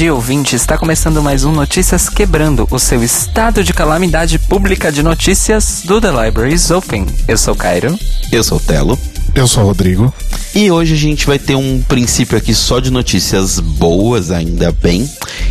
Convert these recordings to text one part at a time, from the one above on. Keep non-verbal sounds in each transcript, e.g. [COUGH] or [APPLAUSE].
Dia, ouvinte. Está começando mais um Notícias Quebrando, o seu estado de calamidade pública de notícias do The Libraries Open. Eu sou Cairo. Eu sou o Telo. Eu sou o Rodrigo. E hoje a gente vai ter um princípio aqui só de notícias boas, ainda bem.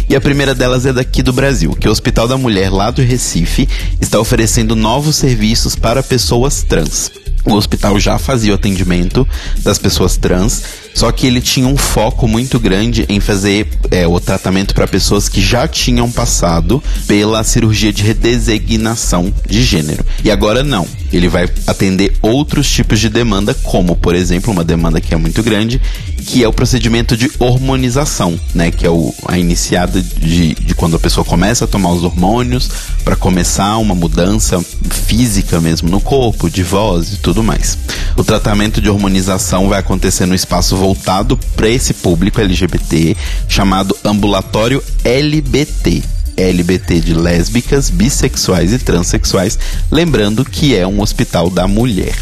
E a primeira delas é daqui do Brasil, que o Hospital da Mulher lá do Recife está oferecendo novos serviços para pessoas trans. O hospital já fazia o atendimento das pessoas trans, só que ele tinha um foco muito grande em fazer é, o tratamento para pessoas que já tinham passado pela cirurgia de redesignação de gênero. E agora não. Ele vai atender outros tipos de demanda, como, por exemplo, uma demanda que é muito grande, que é o procedimento de hormonização, né? Que é o, a iniciada de, de quando a pessoa começa a tomar os hormônios para começar uma mudança física mesmo no corpo, de voz e tudo mais. O tratamento de hormonização vai acontecer no espaço voltado para esse público LGBT, chamado ambulatório LBT. LBT de lésbicas, bissexuais e transexuais, lembrando que é um hospital da mulher.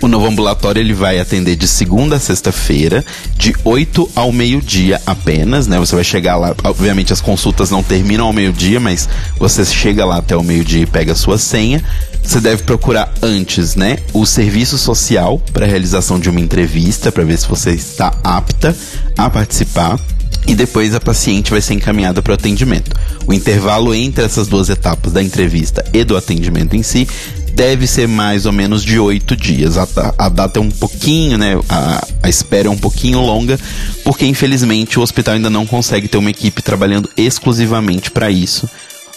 O novo ambulatório ele vai atender de segunda a sexta-feira, de 8 ao meio-dia apenas, né? Você vai chegar lá, obviamente as consultas não terminam ao meio-dia, mas você chega lá até o meio-dia e pega a sua senha. Você deve procurar antes, né, o serviço social para realização de uma entrevista para ver se você está apta a participar e depois a paciente vai ser encaminhada para o atendimento. O intervalo entre essas duas etapas da entrevista e do atendimento em si deve ser mais ou menos de oito dias. A, a, data é um pouquinho, né? A, a espera é um pouquinho longa, porque infelizmente o hospital ainda não consegue ter uma equipe trabalhando exclusivamente para isso.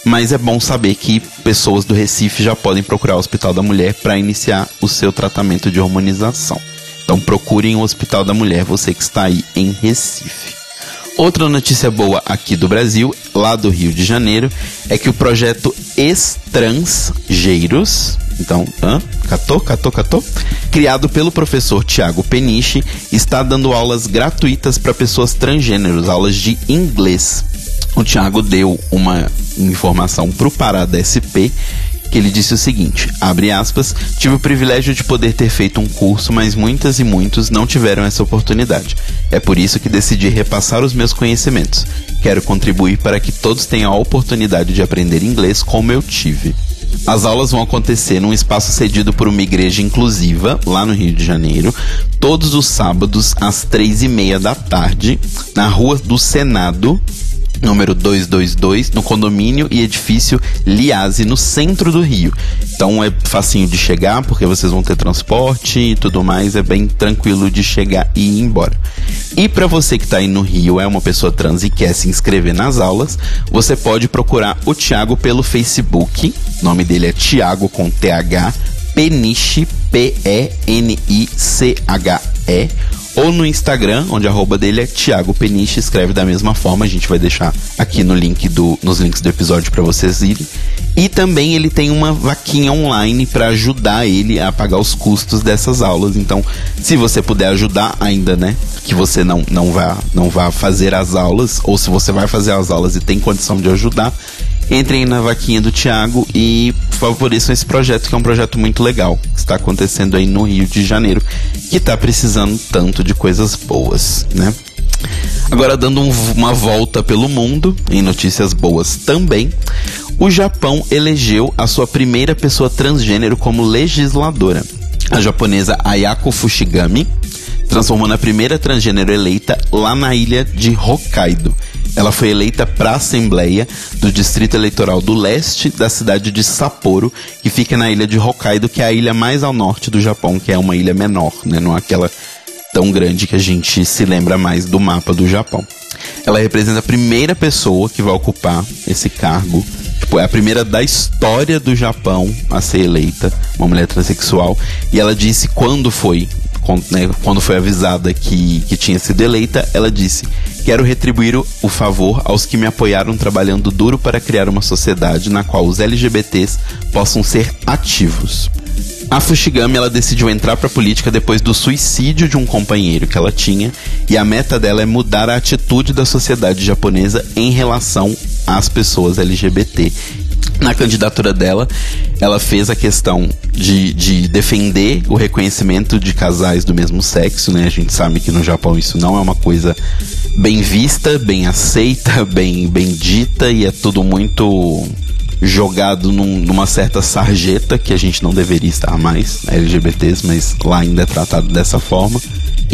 Mas é bom saber que pessoas do Recife já podem procurar o Hospital da Mulher para iniciar o seu tratamento de hormonização. Então procurem o Hospital da Mulher, você que está aí em Recife. Outra notícia boa aqui do Brasil, lá do Rio de Janeiro, é que o projeto Estrangeiros, então, hã? Catou, catou, catou? Criado pelo professor Tiago Peniche, está dando aulas gratuitas para pessoas transgêneros, aulas de inglês. O Tiago deu uma informação para o Parada SP que ele disse o seguinte: abre aspas, tive o privilégio de poder ter feito um curso, mas muitas e muitos não tiveram essa oportunidade. É por isso que decidi repassar os meus conhecimentos. Quero contribuir para que todos tenham a oportunidade de aprender inglês como eu tive. As aulas vão acontecer num espaço cedido por uma igreja inclusiva, lá no Rio de Janeiro, todos os sábados às três e meia da tarde, na Rua do Senado, número 222, no condomínio e edifício Liase, no centro do Rio. Então é facinho de chegar, porque vocês vão ter transporte e tudo mais, é bem tranquilo de chegar e ir embora. E para você que está aí no Rio, é uma pessoa trans e quer se inscrever nas aulas, você pode procurar o Thiago pelo Facebook. O nome dele é Thiago com TH Peniche, P-E-N-I-C-H-E ou no Instagram, onde arroba dele é Thiago Peniche, escreve da mesma forma, a gente vai deixar aqui no link do, nos links do episódio para vocês irem. E também ele tem uma vaquinha online para ajudar ele a pagar os custos dessas aulas. Então, se você puder ajudar ainda, né, que você não não vá não vá fazer as aulas ou se você vai fazer as aulas e tem condição de ajudar, entrem na vaquinha do Thiago e favoreçam esse projeto, que é um projeto muito legal, que está acontecendo aí no Rio de Janeiro, que está precisando tanto de coisas boas, né? Agora, dando um, uma volta pelo mundo, em notícias boas também, o Japão elegeu a sua primeira pessoa transgênero como legisladora. A japonesa Ayako Fushigami transformou na primeira transgênero eleita lá na ilha de Hokkaido. Ela foi eleita para a Assembleia do Distrito Eleitoral do Leste da cidade de Sapporo, que fica na ilha de Hokkaido, que é a ilha mais ao norte do Japão, que é uma ilha menor, né? Não é aquela tão grande que a gente se lembra mais do mapa do Japão. Ela representa a primeira pessoa que vai ocupar esse cargo. Tipo, é a primeira da história do Japão a ser eleita, uma mulher transexual. E ela disse quando foi quando, né, quando foi avisada que, que tinha sido eleita, ela disse: Quero retribuir o, o favor aos que me apoiaram trabalhando duro para criar uma sociedade na qual os LGBTs possam ser ativos. A Fushigami ela decidiu entrar para a política depois do suicídio de um companheiro que ela tinha, e a meta dela é mudar a atitude da sociedade japonesa em relação às pessoas LGBT na candidatura dela, ela fez a questão de, de defender o reconhecimento de casais do mesmo sexo, né? A gente sabe que no Japão isso não é uma coisa bem vista, bem aceita, [LAUGHS] bem, bem dita e é tudo muito jogado num, numa certa sarjeta que a gente não deveria estar mais, LGBTs, mas lá ainda é tratado dessa forma.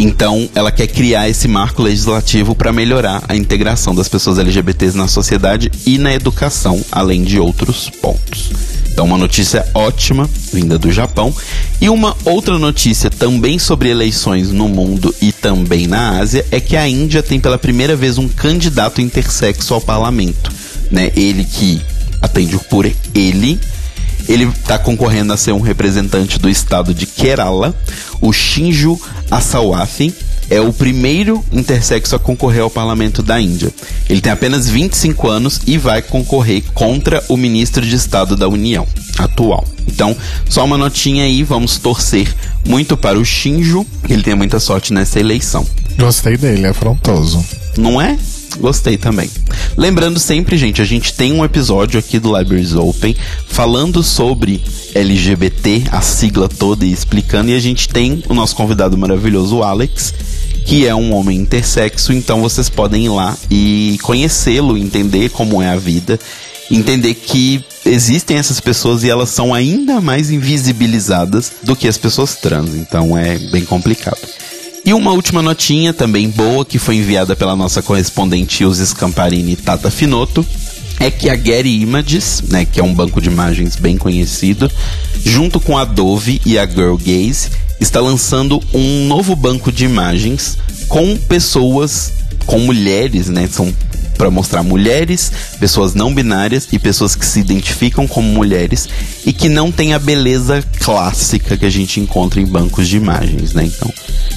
Então, ela quer criar esse marco legislativo para melhorar a integração das pessoas LGBTs na sociedade e na educação, além de outros pontos. Então, uma notícia ótima vinda do Japão. E uma outra notícia também sobre eleições no mundo e também na Ásia é que a Índia tem pela primeira vez um candidato intersexo ao parlamento. Né? Ele que atende por ele. Ele está concorrendo a ser um representante do estado de Kerala, o Shinju Asawathe. É o primeiro intersexo a concorrer ao parlamento da Índia. Ele tem apenas 25 anos e vai concorrer contra o ministro de Estado da União atual. Então, só uma notinha aí, vamos torcer muito para o Shinju, que ele tenha muita sorte nessa eleição. Gostei dele, é afrontoso. Não é? Gostei também. Lembrando sempre, gente, a gente tem um episódio aqui do Libraries Open falando sobre LGBT, a sigla toda e explicando, e a gente tem o nosso convidado maravilhoso, o Alex, que é um homem intersexo, então vocês podem ir lá e conhecê-lo, entender como é a vida, entender que existem essas pessoas e elas são ainda mais invisibilizadas do que as pessoas trans, então é bem complicado. E uma última notinha, também boa, que foi enviada pela nossa correspondente Ilse Scamparini Tata Finoto, é que a Getty Images, né, que é um banco de imagens bem conhecido, junto com a Dove e a Girl Gaze, está lançando um novo banco de imagens com pessoas, com mulheres, né, são para mostrar mulheres, pessoas não binárias e pessoas que se identificam como mulheres e que não têm a beleza clássica que a gente encontra em bancos de imagens, né? Então,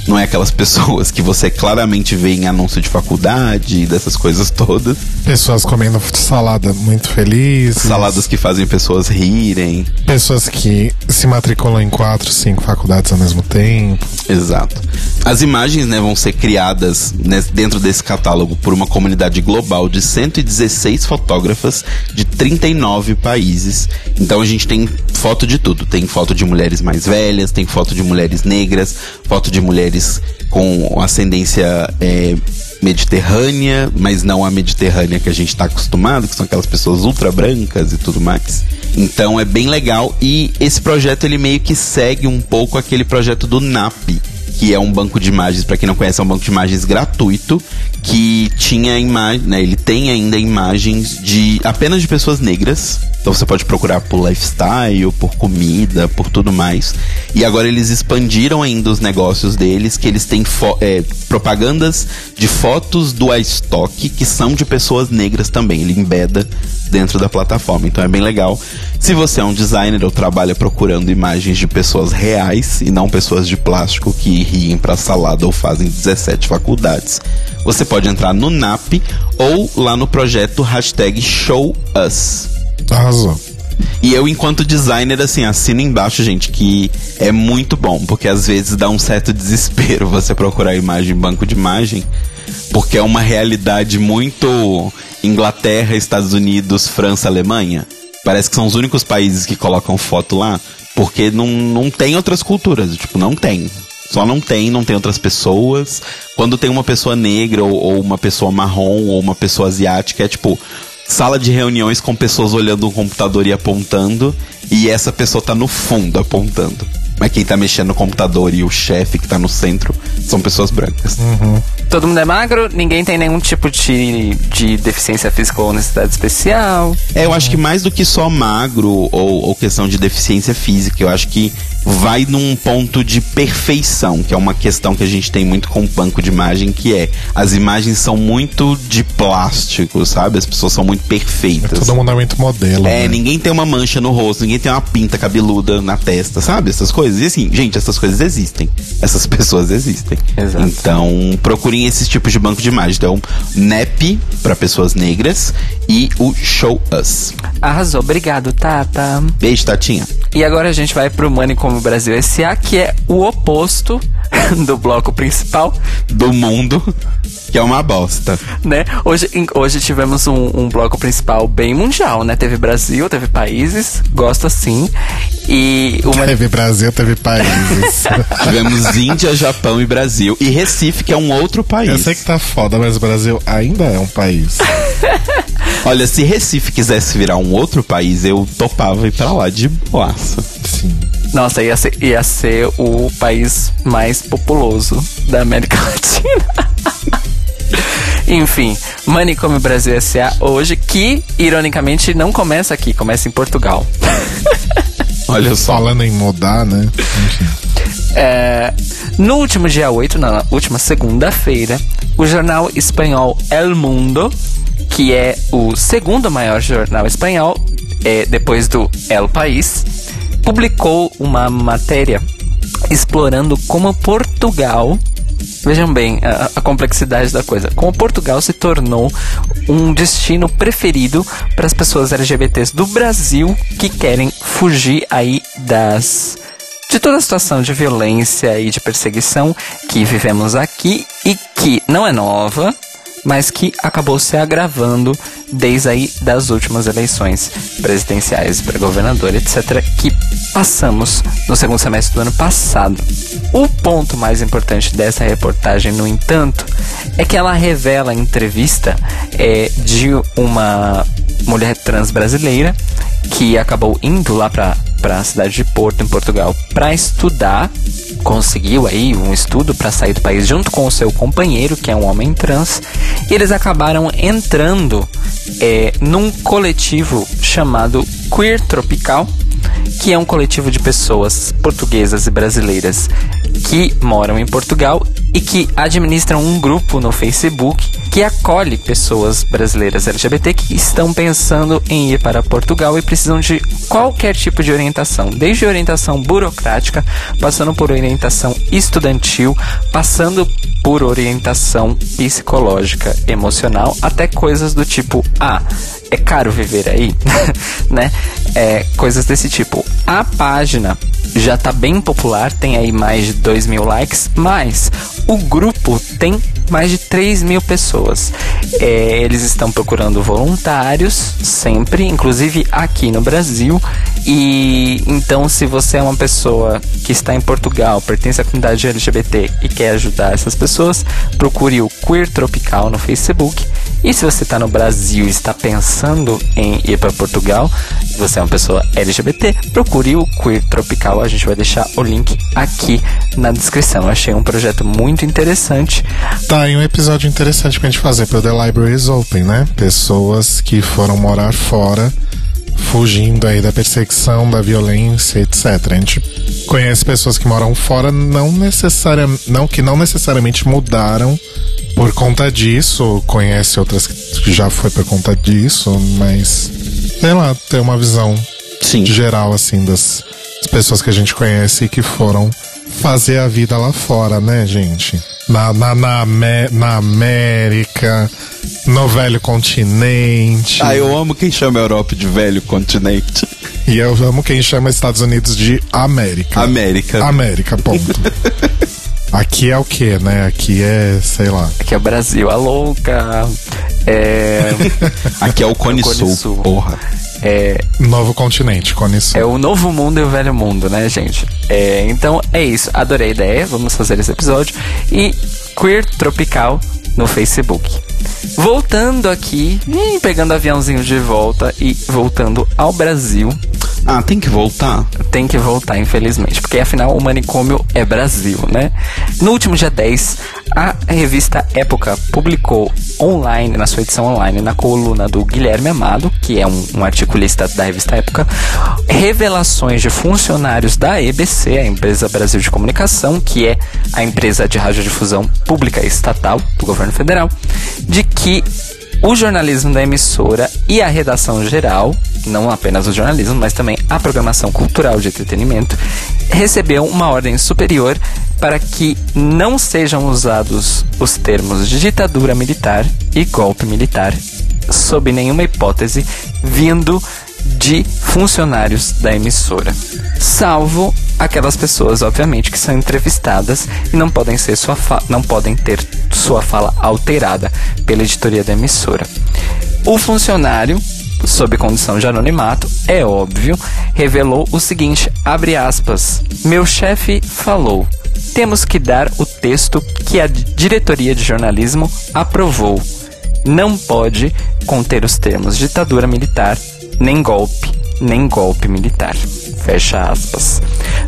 não é aquelas [LAUGHS] pessoas que você claramente vê em anúncio de faculdade, dessas coisas todas. Pessoas comendo salada muito felizes. Saladas que fazem pessoas rirem. Pessoas que se matriculam em quatro, cinco faculdades ao mesmo tempo. Exato. As imagens né, vão ser criadas né, dentro desse catálogo por uma comunidade global de 116 fotógrafas de 39 países. Então a gente tem foto de tudo. Tem foto de mulheres mais velhas, tem foto de mulheres negras, foto de mulheres com ascendência é, mediterrânea, mas não a mediterrânea que a gente está acostumado, que são aquelas pessoas ultra brancas e tudo mais. Então é bem legal e esse projeto ele meio que segue um pouco aquele projeto do NAP, que é um banco de imagens, para quem não conhece, é um banco de imagens gratuito, que tinha imagem, né, ele tem ainda imagens de apenas de pessoas negras. Então você pode procurar por lifestyle, por comida, por tudo mais. E agora eles expandiram ainda os negócios deles, que eles têm é, propagandas de fotos do iStock que são de pessoas negras também. Ele embeda dentro da plataforma. Então é bem legal. Se você é um designer ou trabalha procurando imagens de pessoas reais e não pessoas de plástico que riem para salada ou fazem 17 faculdades, você pode entrar no NAP ou lá no projeto hashtag ShowUs. Arrasou. E eu, enquanto designer, assim, assino embaixo, gente, que é muito bom, porque às vezes dá um certo desespero [LAUGHS] você procurar imagem em banco de imagem, porque é uma realidade muito Inglaterra, Estados Unidos, França, Alemanha. Parece que são os únicos países que colocam foto lá, porque não, não tem outras culturas, tipo, não tem. Só não tem, não tem outras pessoas. Quando tem uma pessoa negra ou, ou uma pessoa marrom ou uma pessoa asiática, é tipo sala de reuniões com pessoas olhando um computador e apontando, e essa pessoa tá no fundo apontando. Mas quem tá mexendo no computador e o chefe que tá no centro são pessoas brancas. Uhum. Todo mundo é magro, ninguém tem nenhum tipo de, de deficiência física ou necessidade especial. É, eu acho que mais do que só magro ou, ou questão de deficiência física, eu acho que vai num ponto de perfeição, que é uma questão que a gente tem muito com o banco de imagem, que é as imagens são muito de plástico, sabe? As pessoas são muito perfeitas. Todo mundo é muito modelo. É, né? ninguém tem uma mancha no rosto, ninguém tem uma pinta cabeluda na testa, sabe? Essas coisas. E assim, gente, essas coisas existem. Essas [LAUGHS] pessoas existem. Exato. Então, procurem esses tipos de banco de imagem. Então, NEP para pessoas negras e o Show Us. Arrasou, obrigado, Tata. Beijo, Tatinha. E agora a gente vai pro Money como Brasil S.A., que é o oposto [LAUGHS] do bloco principal, Do mundo, que é uma bosta. né? Hoje, hoje tivemos um, um bloco principal bem mundial, né? Teve Brasil, teve países, gosto assim. E uma Teve Brasil, teve países. [LAUGHS] [LAUGHS] Tivemos Índia, Japão e Brasil. E Recife, que é um outro país. Eu sei que tá foda, mas o Brasil ainda é um país. Olha, se Recife quisesse virar um outro país, eu topava ir pra lá de boaça. Sim. Nossa, ia ser, ia ser o país mais populoso da América [LAUGHS] Latina. Enfim, Manicômio Brasil S.A. hoje, que ironicamente não começa aqui, começa em Portugal. [LAUGHS] Olha só. Falando em mudar, né? Enfim. É, no último dia 8, na última segunda-feira, o jornal espanhol El Mundo, que é o segundo maior jornal espanhol, é, depois do El País, publicou uma matéria explorando como Portugal. Vejam bem a, a complexidade da coisa. Como Portugal se tornou um destino preferido para as pessoas LGBTs do Brasil que querem fugir aí das de toda a situação de violência e de perseguição que vivemos aqui e que não é nova, mas que acabou se agravando desde aí das últimas eleições presidenciais para governador, etc., que passamos no segundo semestre do ano passado. O ponto mais importante dessa reportagem, no entanto, é que ela revela a entrevista é, de uma mulher trans brasileira que acabou indo lá para para a cidade de Porto, em Portugal, para estudar. Conseguiu aí um estudo para sair do país junto com o seu companheiro, que é um homem trans. E eles acabaram entrando é, num coletivo chamado Queer Tropical, que é um coletivo de pessoas portuguesas e brasileiras que moram em Portugal e que administram um grupo no Facebook que acolhe pessoas brasileiras LGBT que estão pensando em ir para Portugal e precisam de qualquer tipo de orientação, desde orientação burocrática, passando por orientação estudantil, passando por orientação psicológica, emocional, até coisas do tipo: ah, é caro viver aí, [LAUGHS] né? É, coisas desse tipo. A página já tá bem popular, tem aí mais de 2 mil likes, mas o grupo tem mais de 3 mil pessoas. É, eles estão procurando voluntários sempre, inclusive aqui no Brasil. E então, se você é uma pessoa que está em Portugal, pertence à comunidade LGBT e quer ajudar essas pessoas, procure o Queer Tropical no Facebook. E se você está no Brasil e está pensando em ir para Portugal, você é uma pessoa LGBT, procure o Queer Tropical. A gente vai deixar o link aqui na descrição. Eu achei um projeto muito interessante. Tá aí um episódio interessante pra gente fazer pro The Libraries Open, né? Pessoas que foram morar fora, fugindo aí da perseguição, da violência, etc. A gente conhece pessoas que moram fora, não necessariamente, não que não necessariamente mudaram por conta disso, conhece outras que já foi por conta disso, mas sei lá, tem uma visão Sim. geral assim das, das pessoas que a gente conhece e que foram fazer a vida lá fora, né, gente? Na, na, na, Amé- na América, no velho continente. Ah, eu amo quem chama a Europa de velho continente. E eu amo quem chama Estados Unidos de América. América. América, ponto. [LAUGHS] Aqui é o que, né? Aqui é, sei lá. Aqui é o Brasil, a louca. É, [LAUGHS] Aqui é o Cone, Cone Sul, Sul. porra. É, Novo continente, Cone Sul. É o novo mundo e o velho mundo, né, gente? É, então é isso. Adorei a ideia. Vamos fazer esse episódio. E Queer Tropical no Facebook. Voltando aqui, pegando aviãozinho de volta e voltando ao Brasil. Ah, tem que voltar? Tem que voltar, infelizmente, porque afinal o manicômio é Brasil, né? No último dia 10, a revista Época publicou online, na sua edição online, na coluna do Guilherme Amado, que é um, um articulista da revista Época, revelações de funcionários da EBC, a Empresa Brasil de Comunicação, que é a empresa de radiodifusão pública estatal do governo federal, de que o jornalismo da emissora e a redação geral, não apenas o jornalismo, mas também a programação cultural de entretenimento, recebeu uma ordem superior para que não sejam usados os termos ditadura militar e golpe militar, sob nenhuma hipótese, vindo de funcionários da emissora, salvo aquelas pessoas, obviamente, que são entrevistadas e não podem ser sua não podem ter sua fala alterada pela editoria da emissora. O funcionário sob condição de anonimato, é óbvio, revelou o seguinte, abre aspas, meu chefe falou, temos que dar o texto que a diretoria de jornalismo aprovou. Não pode conter os termos ditadura militar, nem golpe, nem golpe militar. Fecha aspas.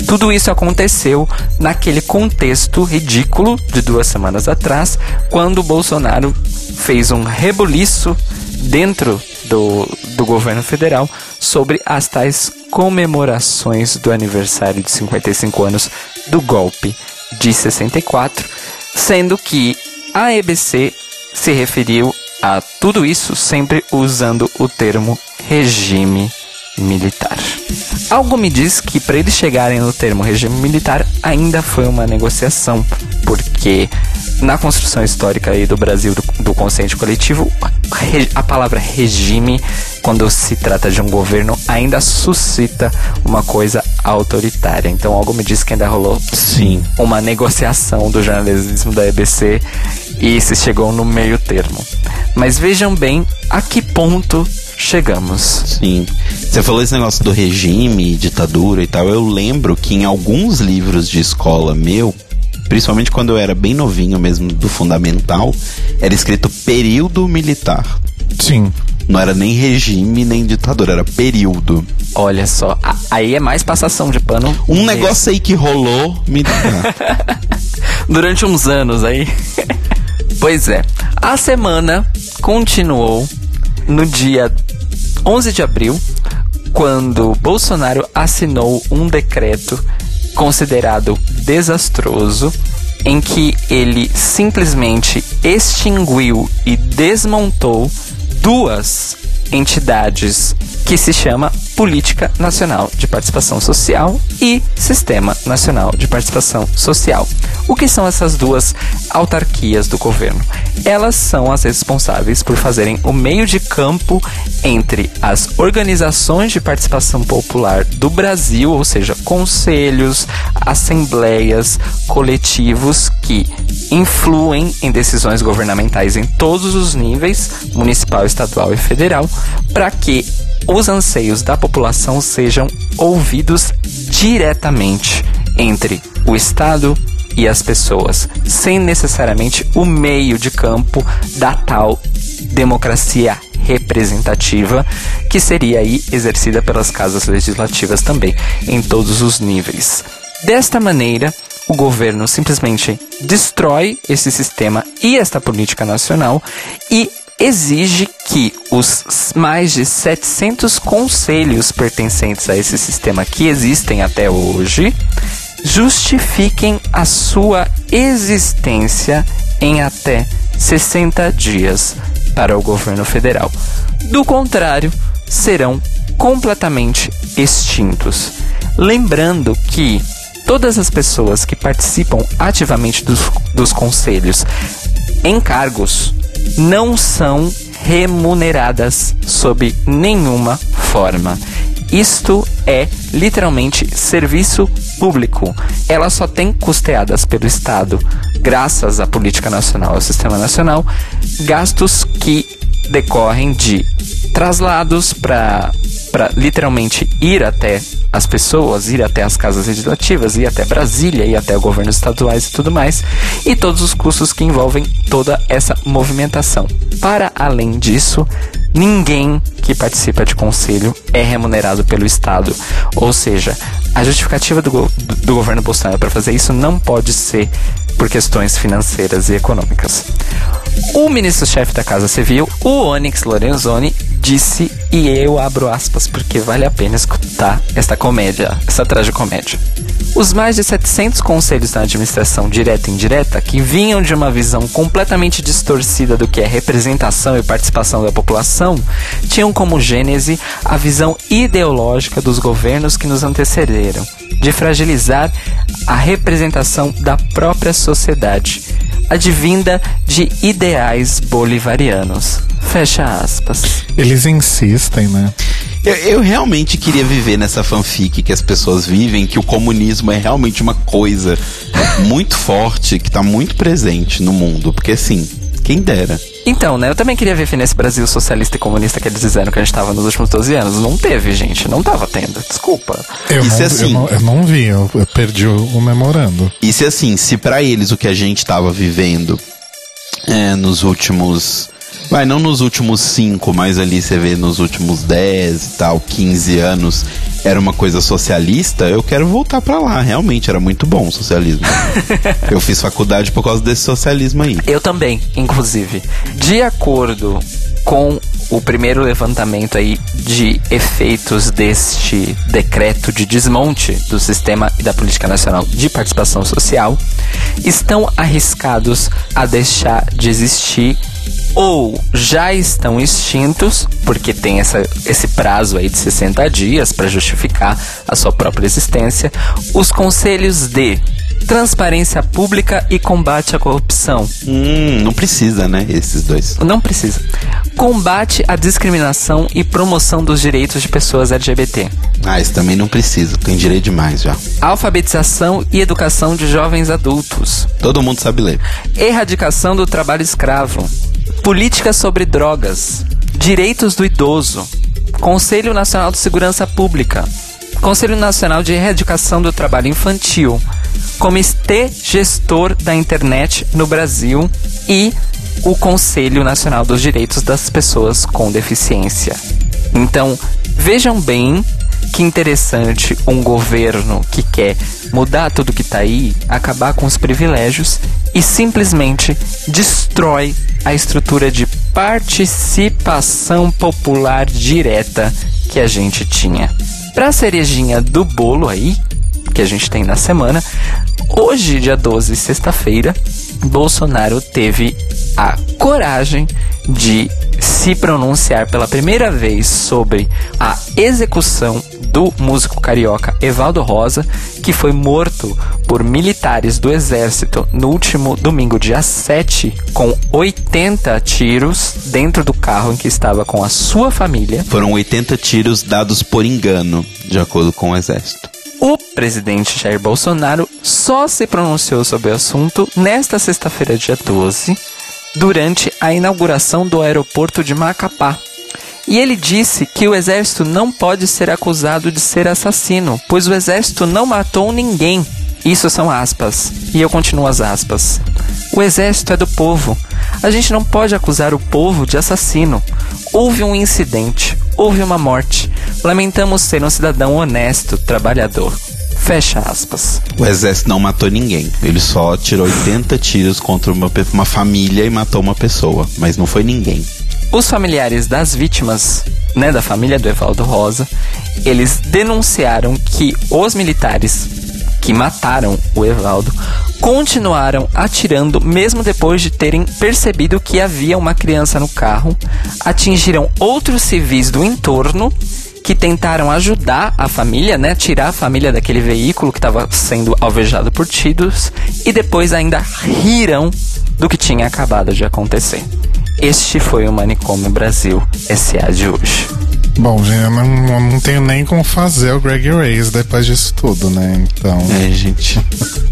Tudo isso aconteceu naquele contexto ridículo de duas semanas atrás, quando Bolsonaro fez um rebuliço dentro do, do governo federal sobre as tais comemorações do aniversário de 55 anos do golpe de 64, sendo que a EBC se referiu a tudo isso sempre usando o termo regime militar. Algo me diz que para eles chegarem no termo regime militar ainda foi uma negociação, porque na construção histórica aí do Brasil do, do consciente coletivo, a palavra regime, quando se trata de um governo, ainda suscita uma coisa autoritária. Então algo me diz que ainda rolou sim uma negociação do jornalismo da EBC e se chegou no meio termo. Mas vejam bem a que ponto chegamos. Sim. Você falou esse negócio do regime, ditadura e tal. Eu lembro que em alguns livros de escola meu, principalmente quando eu era bem novinho mesmo, do fundamental, era escrito período militar. Sim. Não era nem regime, nem ditadura, era período. Olha só, aí é mais passação de pano. Um mesmo. negócio aí que rolou militar. [LAUGHS] Durante uns anos aí. [LAUGHS] pois é. A semana continuou no dia 11 de abril, quando Bolsonaro assinou um decreto considerado desastroso em que ele simplesmente extinguiu e desmontou duas entidades que se chama Política Nacional de Participação Social e Sistema Nacional de Participação Social. O que são essas duas autarquias do governo? Elas são as responsáveis por fazerem o meio de campo entre as organizações de participação popular do Brasil, ou seja, conselhos, assembleias, coletivos que influem em decisões governamentais em todos os níveis, municipal, estadual e federal, para que os anseios da população sejam ouvidos diretamente entre o Estado e as pessoas, sem necessariamente o meio de campo da tal democracia representativa, que seria aí exercida pelas casas legislativas também, em todos os níveis. Desta maneira, o governo simplesmente destrói esse sistema e esta política nacional e exige que os mais de 700 conselhos pertencentes a esse sistema que existem até hoje justifiquem a sua existência em até 60 dias para o governo federal. Do contrário, serão completamente extintos. Lembrando que todas as pessoas que participam ativamente dos, dos conselhos em cargos não são remuneradas sob nenhuma forma. Isto é literalmente serviço público. Elas só têm custeadas pelo Estado, graças à política nacional, ao sistema nacional, gastos que decorrem de traslados para literalmente ir até as pessoas, ir até as casas legislativas, ir até Brasília, ir até governos estaduais e tudo mais, e todos os custos que envolvem toda essa movimentação. Para além disso, ninguém que participa de conselho é remunerado pelo Estado. Ou seja, a justificativa do, do governo Bolsonaro para fazer isso não pode ser por questões financeiras e econômicas. O ministro-chefe da Casa Civil, o Onyx Lorenzoni, disse, e eu abro aspas porque vale a pena escutar esta comédia, essa tragicomédia. Os mais de 700 conselhos na administração direta e indireta, que vinham de uma visão completamente distorcida do que é representação e participação da população, tinham como gênese a visão ideológica dos governos que nos antecederam, de fragilizar a representação da própria sociedade, advinda de ideais bolivarianos. Fecha aspas. Eles insistem, né? Eu, eu realmente queria viver nessa fanfic que as pessoas vivem, que o comunismo é realmente uma coisa muito forte, que tá muito presente no mundo. Porque assim, quem dera. Então, né? Eu também queria viver nesse Brasil socialista e comunista que eles disseram que a gente tava nos últimos 12 anos. Não teve, gente. Não tava tendo. Desculpa. Eu, Isso não, é assim. eu, não, eu não vi, eu, eu perdi o, o memorando. E se assim, se pra eles o que a gente tava vivendo é, nos últimos. Vai, não nos últimos cinco, mas ali você vê nos últimos 10 e tal, 15 anos, era uma coisa socialista, eu quero voltar pra lá. Realmente, era muito bom o socialismo. [LAUGHS] eu fiz faculdade por causa desse socialismo aí. Eu também, inclusive. De acordo com o primeiro levantamento aí de efeitos deste decreto de desmonte do sistema e da política nacional de participação social, estão arriscados a deixar de existir ou já estão extintos, porque tem essa, esse prazo aí de 60 dias para justificar a sua própria existência, os conselhos de transparência pública e combate à corrupção. Hum, não precisa, né? Esses dois. Não precisa. Combate à discriminação e promoção dos direitos de pessoas LGBT. Ah, isso também não precisa, tem direito demais já. Alfabetização e educação de jovens adultos. Todo mundo sabe ler. Erradicação do trabalho escravo. Política sobre drogas. Direitos do idoso. Conselho Nacional de Segurança Pública. Conselho Nacional de Erradicação do Trabalho Infantil. Comitê Gestor da Internet no Brasil e o Conselho Nacional dos Direitos das Pessoas com Deficiência. Então, vejam bem que interessante um governo que quer mudar tudo que tá aí, acabar com os privilégios e simplesmente destrói a estrutura de participação popular direta que a gente tinha. Pra cerejinha do bolo aí, que a gente tem na semana, hoje, dia 12, sexta-feira, Bolsonaro teve a coragem de se pronunciar pela primeira vez sobre a execução do músico carioca Evaldo Rosa, que foi morto por militares do exército no último domingo, dia 7, com 80 tiros dentro do carro em que estava com a sua família. Foram 80 tiros dados por engano, de acordo com o exército. O presidente Jair Bolsonaro só se pronunciou sobre o assunto nesta sexta-feira, dia 12, durante a inauguração do aeroporto de Macapá. E ele disse que o exército não pode ser acusado de ser assassino, pois o exército não matou ninguém. Isso são aspas. E eu continuo as aspas. O exército é do povo. A gente não pode acusar o povo de assassino. Houve um incidente, houve uma morte. Lamentamos ser um cidadão honesto, trabalhador. Fecha aspas. O exército não matou ninguém. Ele só tirou 80 tiros contra uma, uma família e matou uma pessoa. Mas não foi ninguém. Os familiares das vítimas, né, da família do Evaldo Rosa, eles denunciaram que os militares que mataram o Evaldo continuaram atirando mesmo depois de terem percebido que havia uma criança no carro, atingiram outros civis do entorno que tentaram ajudar a família, né, tirar a família daquele veículo que estava sendo alvejado por tiros e depois ainda riram do que tinha acabado de acontecer. Este foi o Manicômio Brasil SA de hoje. Bom, gente, eu não, não tenho nem como fazer o Greg Race depois disso tudo, né? Então. É, gente.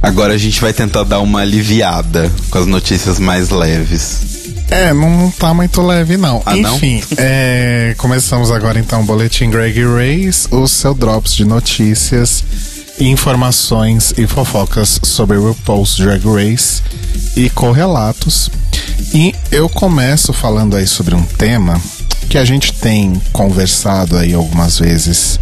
Agora a gente vai tentar dar uma aliviada com as notícias mais leves. É, não, não tá muito leve, não. Ah, não? Enfim, é, começamos agora então o Boletim Greg Race, o seu drops de notícias, informações e fofocas sobre o RuPaul's Drag Race e correlatos. E eu começo falando aí sobre um tema que a gente tem conversado aí algumas vezes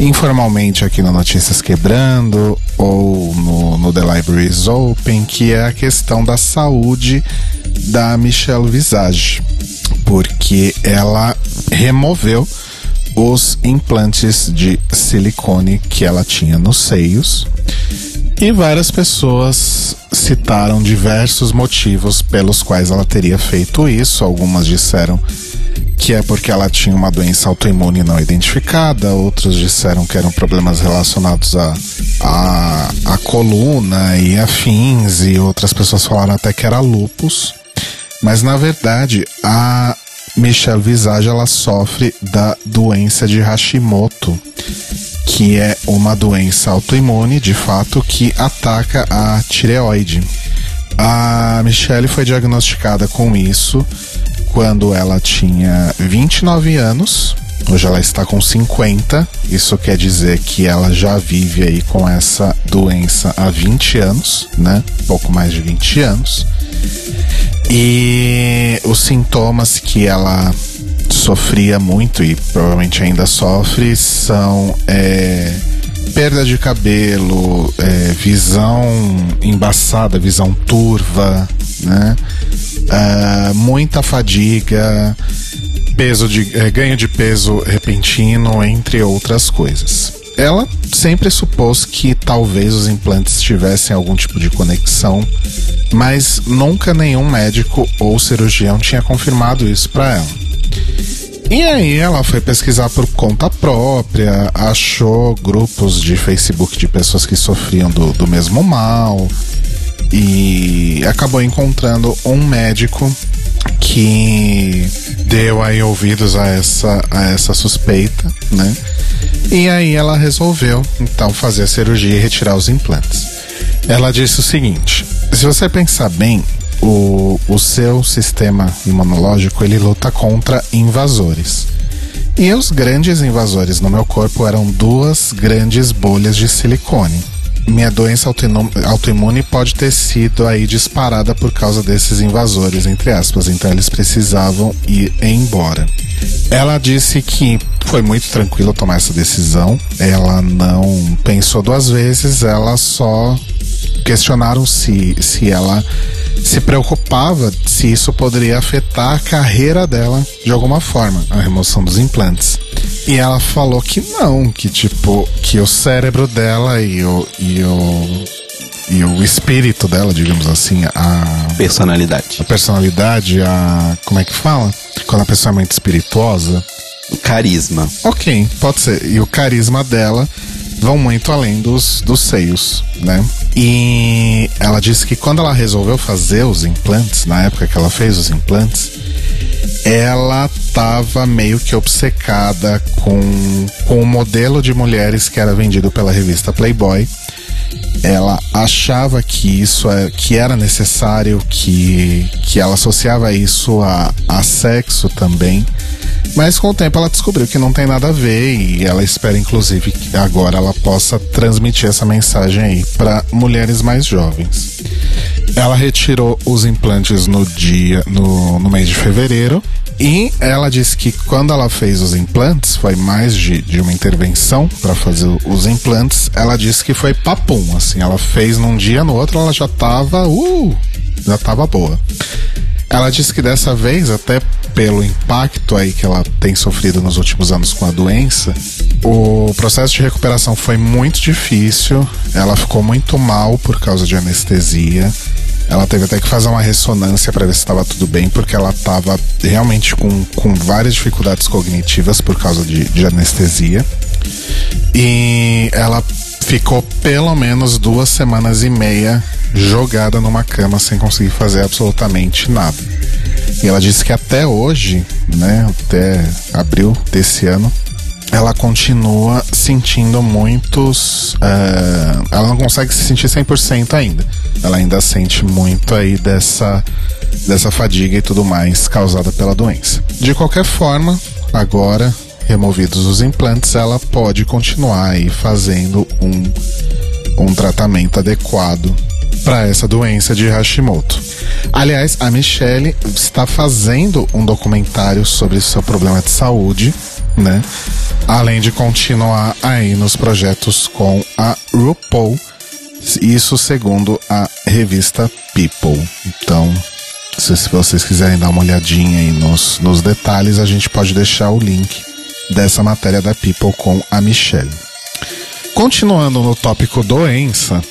informalmente aqui no Notícias Quebrando ou no, no The Libraries Open, que é a questão da saúde da Michelle Visage, porque ela removeu os implantes de silicone que ela tinha nos seios e várias pessoas citaram diversos motivos pelos quais ela teria feito isso. Algumas disseram que é porque ela tinha uma doença autoimune não identificada, outros disseram que eram problemas relacionados à a, a, coluna e afins, e outras pessoas falaram até que era lupus. Mas na verdade, a Michelle Visage ela sofre da doença de Hashimoto, que é uma doença autoimune, de fato, que ataca a tireoide. A Michelle foi diagnosticada com isso quando ela tinha 29 anos. Hoje ela está com 50. Isso quer dizer que ela já vive aí com essa doença há 20 anos, né? Pouco mais de 20 anos. E os sintomas que ela sofria muito e provavelmente ainda sofre são é, perda de cabelo, é, visão embaçada, visão turva, né? Uh, muita fadiga, peso de, é, ganho de peso repentino, entre outras coisas. Ela sempre supôs que talvez os implantes tivessem algum tipo de conexão, mas nunca nenhum médico ou cirurgião tinha confirmado isso para ela. E aí ela foi pesquisar por conta própria, achou grupos de Facebook de pessoas que sofriam do, do mesmo mal e acabou encontrando um médico que deu aí ouvidos a essa, a essa suspeita, né? E aí ela resolveu então fazer a cirurgia e retirar os implantes. Ela disse o seguinte: se você pensar bem, o, o seu sistema imunológico ele luta contra invasores. E os grandes invasores no meu corpo eram duas grandes bolhas de silicone minha doença autoimune pode ter sido aí disparada por causa desses invasores, entre aspas. Então eles precisavam ir embora. Ela disse que foi muito tranquilo tomar essa decisão. Ela não pensou duas vezes, ela só questionaram se, se ela se preocupava se isso poderia afetar a carreira dela de alguma forma, a remoção dos implantes. E ela falou que não, que tipo, que o cérebro dela e o, e o, e o espírito dela, digamos assim, a personalidade. A personalidade, a. Como é que fala? Quando a pessoa é muito espirituosa. O carisma. Ok, pode ser. E o carisma dela vão muito além dos, dos seios, né? E ela disse que quando ela resolveu fazer os implantes, na época que ela fez os implantes, ela estava meio que obcecada com, com o modelo de mulheres que era vendido pela revista Playboy. Ela achava que isso é, que era necessário, que, que ela associava isso a, a sexo também. Mas com o tempo ela descobriu que não tem nada a ver e ela espera inclusive que agora ela possa transmitir essa mensagem aí para mulheres mais jovens. Ela retirou os implantes no dia no, no mês de fevereiro e ela disse que quando ela fez os implantes, foi mais de, de uma intervenção para fazer os implantes, ela disse que foi papum, assim, ela fez num dia, no outro ela já tava, uh, já tava boa. Ela disse que dessa vez, até pelo impacto aí que ela tem sofrido nos últimos anos com a doença, o processo de recuperação foi muito difícil. Ela ficou muito mal por causa de anestesia. Ela teve até que fazer uma ressonância para ver se estava tudo bem, porque ela estava realmente com, com várias dificuldades cognitivas por causa de, de anestesia. E ela ficou pelo menos duas semanas e meia jogada numa cama sem conseguir fazer absolutamente nada. E ela disse que até hoje, né, até abril desse ano, ela continua sentindo muitos. Uh, ela não consegue se sentir 100% ainda. Ela ainda sente muito aí dessa, dessa fadiga e tudo mais causada pela doença. De qualquer forma, agora removidos os implantes, ela pode continuar aí fazendo um, um tratamento adequado para essa doença de Hashimoto. Aliás, a Michelle está fazendo um documentário sobre seu problema de saúde, né? Além de continuar aí nos projetos com a RuPaul, isso segundo a revista People. Então, se, vocês quiserem dar uma olhadinha aí nos, nos detalhes, a gente pode deixar o link dessa matéria da People com a Michelle. Continuando no tópico doença,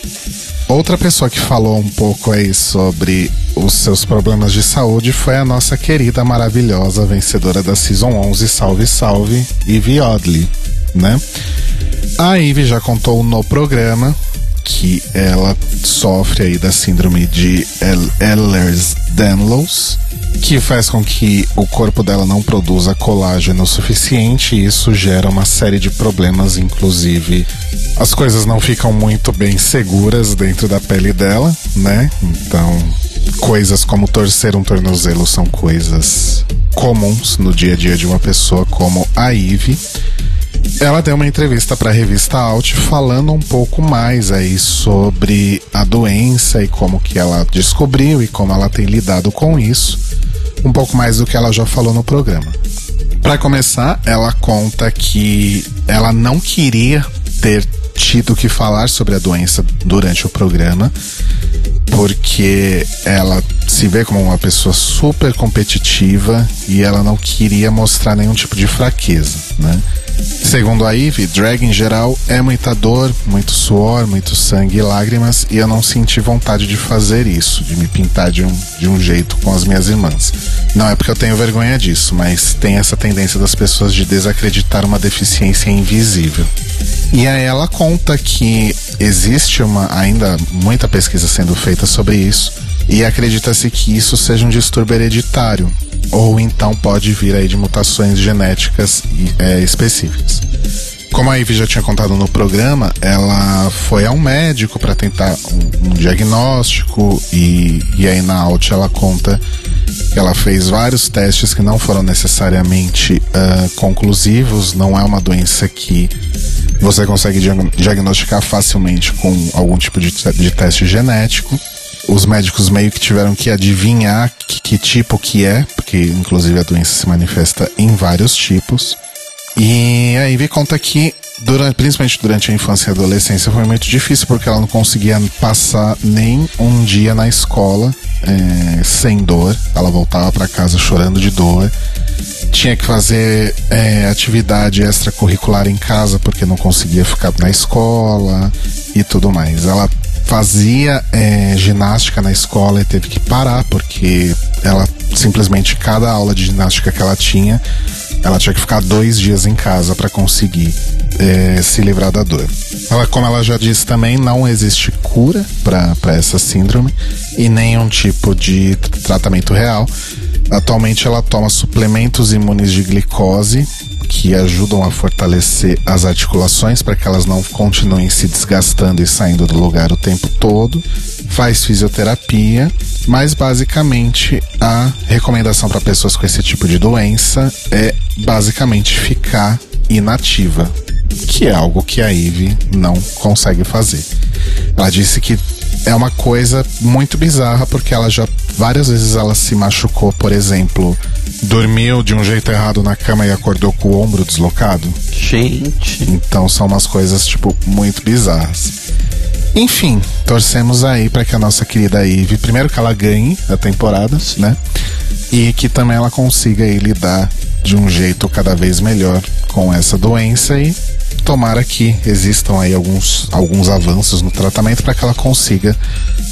outra pessoa que falou um pouco aí sobre os seus problemas de saúde foi a nossa querida, maravilhosa vencedora da Season 11, Salve Salve, Ivy Odley, né? A Ivy já contou no programa que ela sofre aí da síndrome de Ehlers-Danlos que faz com que o corpo dela não produza colágeno suficiente e isso gera uma série de problemas, inclusive as coisas não ficam muito bem seguras dentro da pele dela, né? Então, coisas como torcer um tornozelo são coisas comuns no dia a dia de uma pessoa como a Ivy. Ela deu uma entrevista para a revista Out falando um pouco mais aí sobre a doença e como que ela descobriu e como ela tem lidado com isso, um pouco mais do que ela já falou no programa. Para começar, ela conta que ela não queria ter tido que falar sobre a doença durante o programa, porque ela se vê como uma pessoa super competitiva e ela não queria mostrar nenhum tipo de fraqueza, né? Segundo a Ivy, drag em geral é muita dor, muito suor, muito sangue e lágrimas, e eu não senti vontade de fazer isso, de me pintar de um, de um jeito com as minhas irmãs. Não é porque eu tenho vergonha disso, mas tem essa tendência das pessoas de desacreditar uma deficiência invisível. E aí ela conta que existe uma ainda muita pesquisa sendo feita sobre isso e acredita-se que isso seja um distúrbio hereditário ou então pode vir aí de mutações genéticas é, específicas. Como a Ivy já tinha contado no programa, ela foi a um médico para tentar um, um diagnóstico e, e aí na Alt ela conta que ela fez vários testes que não foram necessariamente uh, conclusivos, não é uma doença que você consegue diagnosticar facilmente com algum tipo de, de teste genético. Os médicos meio que tiveram que adivinhar que, que tipo que é, porque inclusive a doença se manifesta em vários tipos. E a Ivy conta que, durante, principalmente durante a infância e adolescência, foi muito difícil porque ela não conseguia passar nem um dia na escola é, sem dor. Ela voltava para casa chorando de dor tinha que fazer é, atividade extracurricular em casa porque não conseguia ficar na escola e tudo mais. Ela fazia é, ginástica na escola e teve que parar porque ela simplesmente cada aula de ginástica que ela tinha, ela tinha que ficar dois dias em casa para conseguir é, se livrar da dor. Ela, como ela já disse também, não existe cura para essa síndrome e nenhum tipo de tratamento real. Atualmente ela toma suplementos imunes de glicose que ajudam a fortalecer as articulações para que elas não continuem se desgastando e saindo do lugar o tempo todo. Faz fisioterapia, mas basicamente a recomendação para pessoas com esse tipo de doença é basicamente ficar inativa, que é algo que a Ivy não consegue fazer. Ela disse que é uma coisa muito bizarra porque ela já várias vezes ela se machucou, por exemplo, dormiu de um jeito errado na cama e acordou com o ombro deslocado. Gente. Então são umas coisas tipo muito bizarras. Enfim, torcemos aí para que a nossa querida Eve, primeiro que ela ganhe a temporada, né? E que também ela consiga aí lidar de um jeito cada vez melhor com essa doença e tomara que existam aí alguns, alguns avanços no tratamento para que ela consiga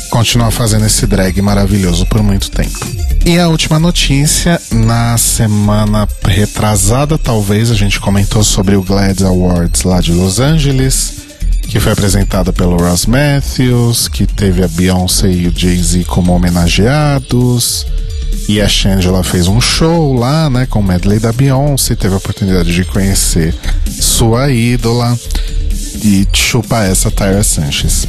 continuar fazendo esse drag maravilhoso por muito tempo. E a última notícia, na semana retrasada, talvez, a gente comentou sobre o GLAAD Awards lá de Los Angeles, que foi apresentada pelo Ross Matthews, que teve a Beyoncé e o Jay-Z como homenageados. E a Shangela fez um show lá, né, com o medley da Beyoncé, teve a oportunidade de conhecer sua ídola e chupa essa Tyra Sanchez.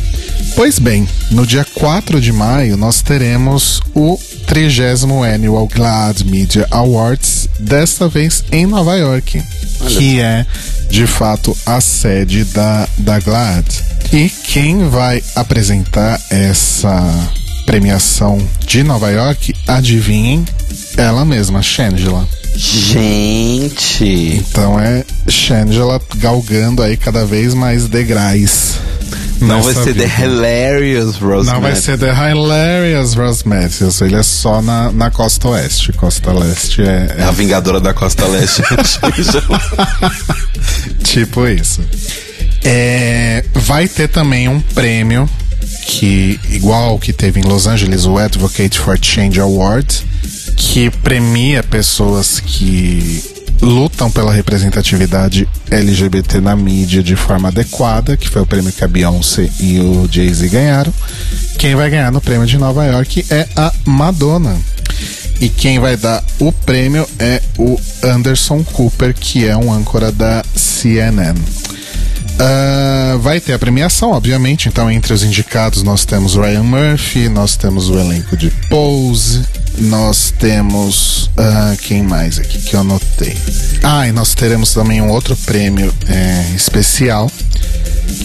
Pois bem, no dia 4 de maio nós teremos o 30 Annual GLAAD Media Awards, desta vez em Nova York, Olha. que é de fato a sede da, da GLAAD. E quem vai apresentar essa premiação de Nova York, adivinhem, ela mesma, Shangela. Gente! Então é Shangela galgando aí cada vez mais degraus. Não vai ser vida. The Hilarious Rose Não vai ser The Hilarious Rose Matthews. Ele é só na, na costa oeste. Costa leste é, é... é a vingadora da costa leste. [LAUGHS] [LAUGHS] tipo isso. É, vai ter também um prêmio que, igual que teve em Los Angeles, o Advocate for Change Award, que premia pessoas que lutam pela representatividade LGBT na mídia de forma adequada, que foi o prêmio que a Beyoncé e o Jay-Z ganharam. Quem vai ganhar no prêmio de Nova York é a Madonna. E quem vai dar o prêmio é o Anderson Cooper, que é um âncora da CNN. Uh, vai ter a premiação, obviamente. Então, entre os indicados, nós temos Ryan Murphy, nós temos o elenco de Pose, nós temos. Uh, quem mais aqui que eu anotei? Ah, e nós teremos também um outro prêmio é, especial,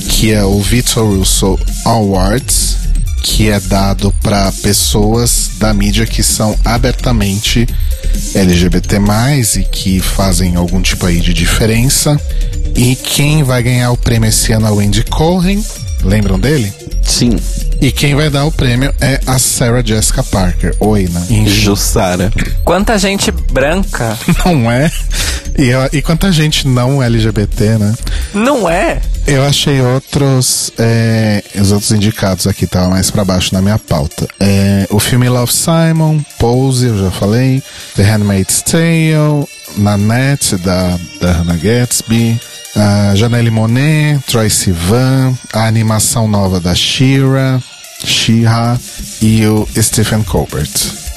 que é o Victor Russo Awards, que é dado para pessoas da mídia que são abertamente LGBT+, e que fazem algum tipo aí de diferença. E quem vai ganhar o prêmio esse ano é o Andy Cohen. Lembram dele? Sim. E quem vai dar o prêmio é a Sarah Jessica Parker. Oi, né? Jussara. Quanta gente branca. [LAUGHS] Não é? E, e quanta gente não LGBT, né? Não é? Eu achei outros. É, os outros indicados aqui estavam mais para baixo na minha pauta. É, o filme Love Simon, Pose, eu já falei. The Handmaid's Tale, Nanette, da, da Hannah Gatsby. Janelle Monet, Troy Sivan, a animação nova da Shira, She-Ra e o Stephen Colbert.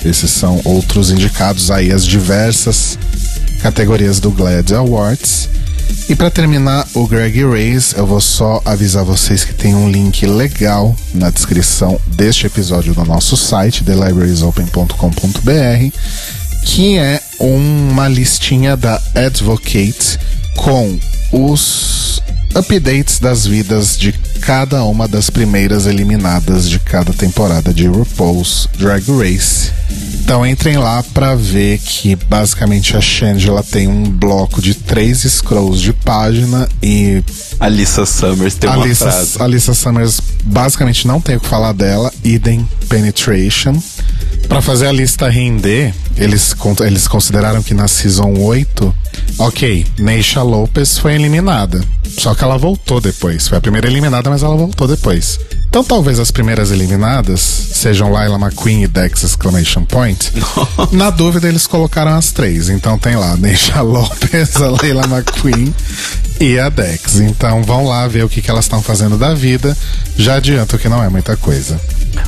Esses são outros indicados aí as diversas categorias do GLAAD Awards. E para terminar o Greg Race, eu vou só avisar vocês que tem um link legal na descrição deste episódio do nosso site, thelibrariesopen.com.br, que é uma listinha da Advocate com os updates das vidas de cada uma das primeiras eliminadas de cada temporada de RuPaul's Drag Race. Então entrem lá para ver que basicamente a Shangela tem um bloco de três scrolls de página e a Lisa Summers tem uma Lisa, frase. A Lisa Summers basicamente não tem o que falar dela, idem penetration. Para fazer a lista render, eles, eles consideraram que na Season 8, ok, Neisha Lopez foi eliminada. Só que ela voltou depois. Foi a primeira eliminada, mas ela voltou depois. Então talvez as primeiras eliminadas sejam Laila McQueen e Dex Exclamation Point. Na dúvida, eles colocaram as três. Então tem lá Neisha Lopez, a Laila [LAUGHS] McQueen e a Dex. Então vão lá ver o que, que elas estão fazendo da vida. Já adianto que não é muita coisa.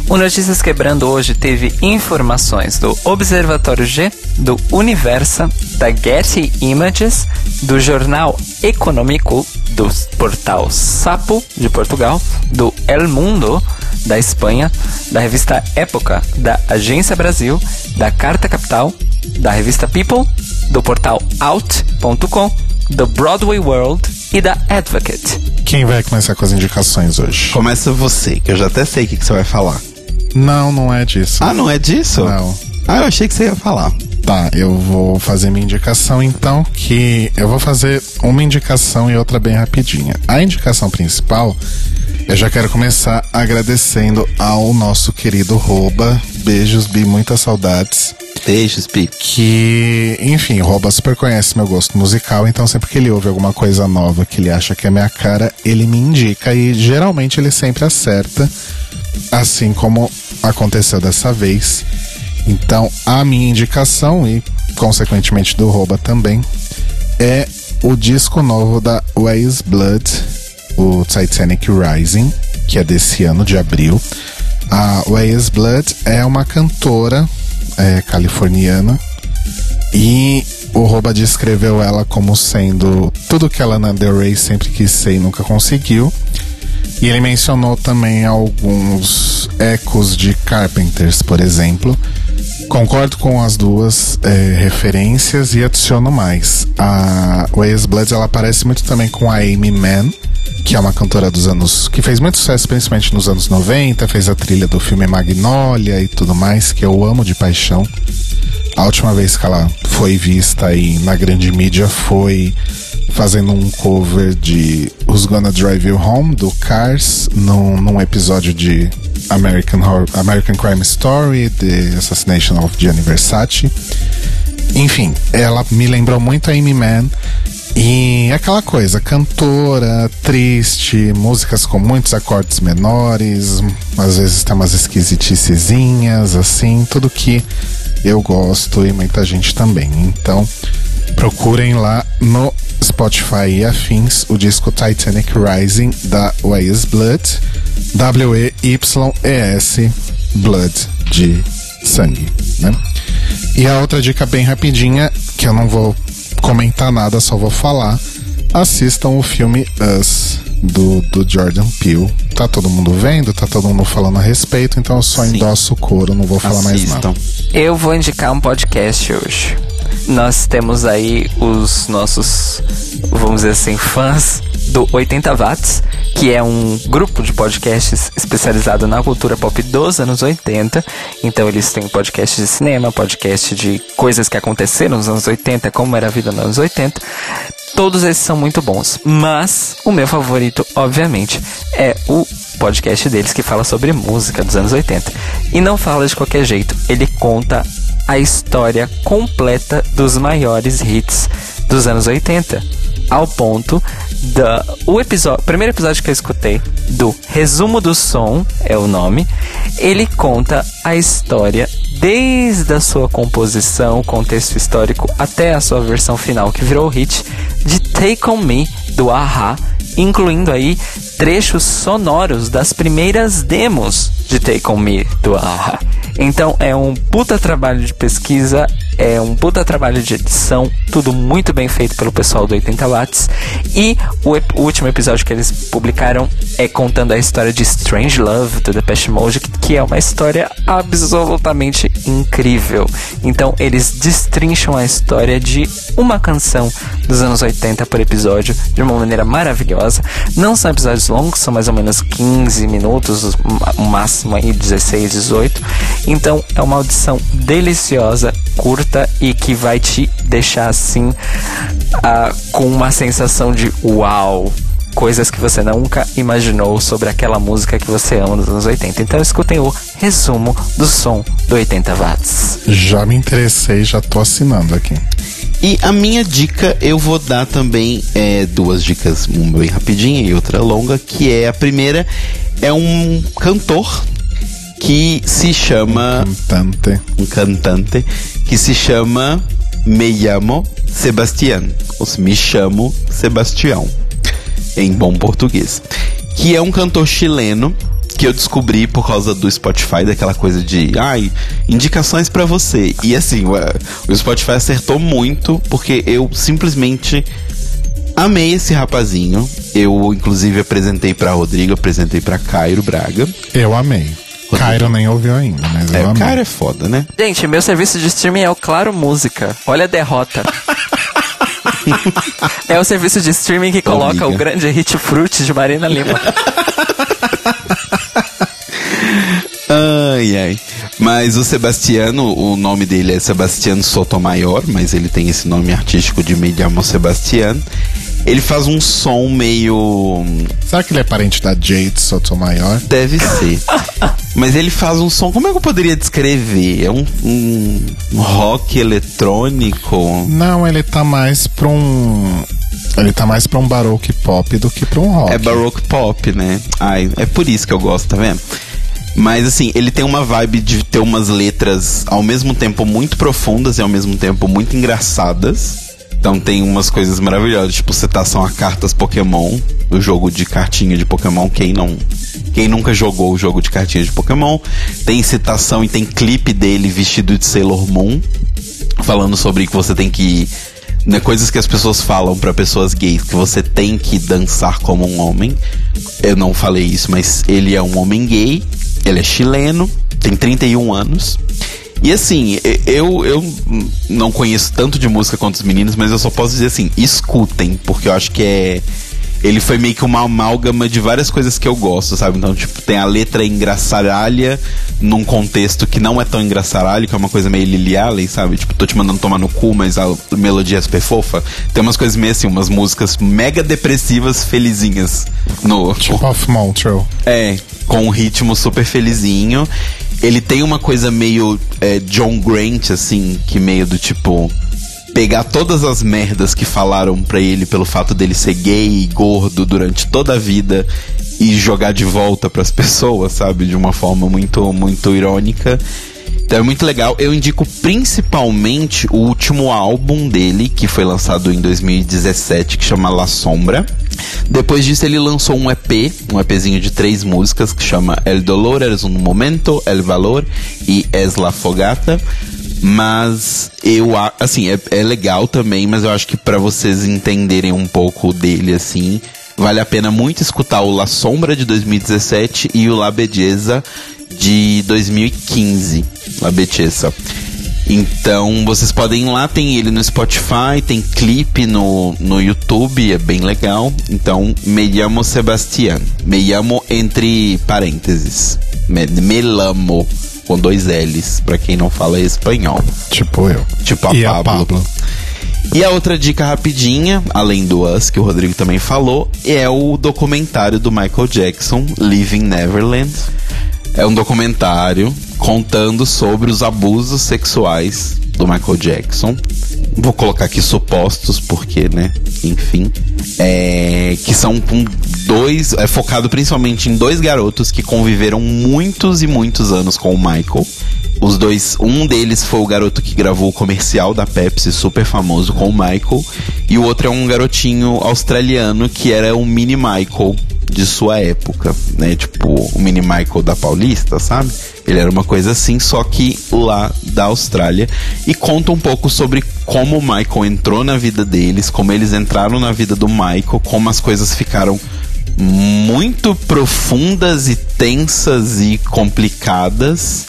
O Notícias Quebrando hoje teve informações do Observatório G, do Universa, da Getty Images, do Jornal Econômico, do portal Sapo de Portugal, do El Mundo da Espanha, da revista Época, da Agência Brasil, da Carta Capital, da revista People, do portal Out.com, do Broadway World e da Advocate. Quem vai começar com as indicações hoje? Começa você, que eu já até sei o que, que você vai falar. Não, não é disso. Ah, não é disso? Não. Ah, eu achei que você ia falar. Tá, eu vou fazer minha indicação então, que eu vou fazer uma indicação e outra bem rapidinha. A indicação principal, eu já quero começar agradecendo ao nosso querido Roba. Beijos, Bi, muitas saudades. Beijos, Pi. Que, enfim, o Roba super conhece meu gosto musical, então sempre que ele ouve alguma coisa nova que ele acha que é minha cara, ele me indica e geralmente ele sempre acerta, assim como aconteceu dessa vez. Então, a minha indicação, e consequentemente do Roba também, é o disco novo da Ways Blood, o Titanic Rising, que é desse ano de abril. A Ways Blood é uma cantora é, californiana e o Roba descreveu ela como sendo tudo que a Lana Del Rey sempre quis ser e nunca conseguiu. E ele mencionou também alguns ecos de Carpenters, por exemplo. Concordo com as duas é, referências e adiciono mais. A Ways Blood ela parece muito também com a Amy Mann, que é uma cantora dos anos. que fez muito sucesso, principalmente nos anos 90, fez a trilha do filme Magnolia e tudo mais, que eu amo de paixão. A última vez que ela foi vista aí na grande mídia foi fazendo um cover de Who's Gonna Drive You Home, do Cars, num, num episódio de American, Horror, American Crime Story, The Assassination of Gianni Versace. Enfim, ela me lembrou muito a Amy Mann. E aquela coisa, cantora, triste, músicas com muitos acordes menores, às vezes tem umas esquisiticezinhas, assim, tudo que eu gosto e muita gente também. Então, procurem lá no Spotify e afins o disco Titanic Rising da Ways Blood, W-E-Y-E-S Blood, de sangue, né? E a outra dica bem rapidinha, que eu não vou comentar nada, só vou falar. Assistam o filme Us, do, do Jordan Peele. Tá todo mundo vendo, tá todo mundo falando a respeito, então eu só Sim. endosso o coro, não vou falar mais nada. Assistam. Eu vou indicar um podcast hoje. Nós temos aí os nossos, vamos dizer assim, fãs do 80 Watts, que é um grupo de podcasts especializado na cultura pop dos anos 80. Então eles têm podcast de cinema, podcast de coisas que aconteceram nos anos 80, como era a vida nos anos 80. Todos esses são muito bons, mas o meu favorito, obviamente, é o podcast deles que fala sobre música dos anos 80. E não fala de qualquer jeito, ele conta a história completa dos maiores hits dos anos 80. Ao ponto da. O episódio. primeiro episódio que eu escutei, do Resumo do Som, é o nome. Ele conta a história desde a sua composição, contexto histórico, até a sua versão final, que virou hit de Take On Me, do Aha, incluindo aí trechos sonoros das primeiras demos de Take On Me, do Aha. Então é um puta trabalho de pesquisa, é um puta trabalho de edição, tudo muito bem feito pelo pessoal do 80 Watts. E o, ep- o último episódio que eles publicaram é contando a história de Strange Love do Depeche Mode, que, que é uma história absolutamente incrível. Então eles destrincham a história de uma canção dos anos 80 por episódio de uma maneira maravilhosa. Não são episódios longos, são mais ou menos 15 minutos, o máximo aí 16, 18. Então é uma audição deliciosa, curta e que vai te deixar assim ah, com uma sensação de uau. Coisas que você nunca imaginou sobre aquela música que você ama nos anos 80. Então escutem o resumo do som do 80 watts. Já me interessei, já tô assinando aqui. E a minha dica, eu vou dar também é, duas dicas, uma bem rapidinha e outra longa, que é a primeira é um cantor que se chama Cantante. um cantante que se chama Me llamo Sebastián, ou se me chamo Sebastião, em bom português. Que é um cantor chileno que eu descobri por causa do Spotify, daquela coisa de, ai, indicações pra você. E assim, o, Spotify acertou muito, porque eu simplesmente amei esse rapazinho. Eu, inclusive, apresentei pra Rodrigo, apresentei pra Cairo Braga. Eu amei. Cairo nem ouviu ainda, mas É, eu o amei. cara é foda, né? Gente, meu serviço de streaming é o Claro Música. Olha a derrota. [LAUGHS] é o serviço de streaming que coloca o amiga. grande hit Fruit de Marina Lima. Ai, ai. Mas o Sebastiano, o nome dele é Sebastiano Sotomayor, mas ele tem esse nome artístico de Me llamo Sebastián. Ele faz um som meio. Será que ele é parente da Jade Sotomayor? Deve ser. Mas ele faz um som. Como é que eu poderia descrever? É um, um- um rock eletrônico. Não, ele tá mais pra um. Ele tá mais pra um baroque pop do que pra um rock. É baroque pop, né? Ai, é por isso que eu gosto, tá vendo? Mas assim, ele tem uma vibe de ter umas letras ao mesmo tempo muito profundas e ao mesmo tempo muito engraçadas. Então tem umas coisas maravilhosas, tipo citação a cartas Pokémon, o jogo de cartinha de Pokémon, quem não quem nunca jogou o jogo de cartinha de Pokémon, tem citação e tem clipe dele vestido de Sailor Moon, falando sobre que você tem que né, coisas que as pessoas falam pra pessoas gays, que você tem que dançar como um homem. Eu não falei isso, mas ele é um homem gay, ele é chileno, tem 31 anos. E assim, eu, eu não conheço tanto de música quanto os meninos, mas eu só posso dizer assim, escutem, porque eu acho que é. Ele foi meio que uma amálgama de várias coisas que eu gosto, sabe? Então, tipo, tem a letra engraçaralha num contexto que não é tão engraçaralho, que é uma coisa meio Lily Allen, sabe? Tipo, tô te mandando tomar no cu, mas a melodia é super fofa. Tem umas coisas meio assim, umas músicas mega depressivas, felizinhas no, Tipo Off Montreux. é, com um ritmo super felizinho. Ele tem uma coisa meio é, John Grant, assim, que meio do tipo. Pegar todas as merdas que falaram pra ele pelo fato dele ser gay e gordo durante toda a vida e jogar de volta pras pessoas, sabe? De uma forma muito, muito irônica. Então é muito legal. Eu indico principalmente o último álbum dele, que foi lançado em 2017, que chama La Sombra. Depois disso, ele lançou um EP, um EPzinho de três músicas, que chama El Dolor es un Momento, El Valor e Es la Fogata. Mas eu, assim, é, é legal também, mas eu acho que para vocês entenderem um pouco dele, assim, vale a pena muito escutar o La Sombra de 2017 e o La Belleza de 2015. La Belleza. Então vocês podem ir lá, tem ele no Spotify, tem clipe no, no YouTube, é bem legal. Então, me llamo Sebastián. Me llamo entre parênteses. Me, me lamo com dois L's, para quem não fala espanhol. Tipo eu. Tipo a e Pablo. a Pablo. E a outra dica rapidinha, além do Us, que o Rodrigo também falou, é o documentário do Michael Jackson, Living Neverland. É um documentário contando sobre os abusos sexuais do Michael Jackson. Vou colocar aqui supostos, porque, né? Enfim. É, que são com dois. É focado principalmente em dois garotos que conviveram muitos e muitos anos com o Michael. Os dois, um deles foi o garoto que gravou o comercial da Pepsi, super famoso, com o Michael. E o outro é um garotinho australiano que era o mini Michael de sua época, né? Tipo, o mini Michael da Paulista, sabe? Ele era uma coisa assim, só que lá da Austrália. E conta um pouco sobre como o Michael entrou na vida deles, como eles entraram na vida do Michael, como as coisas ficaram muito profundas e tensas e complicadas.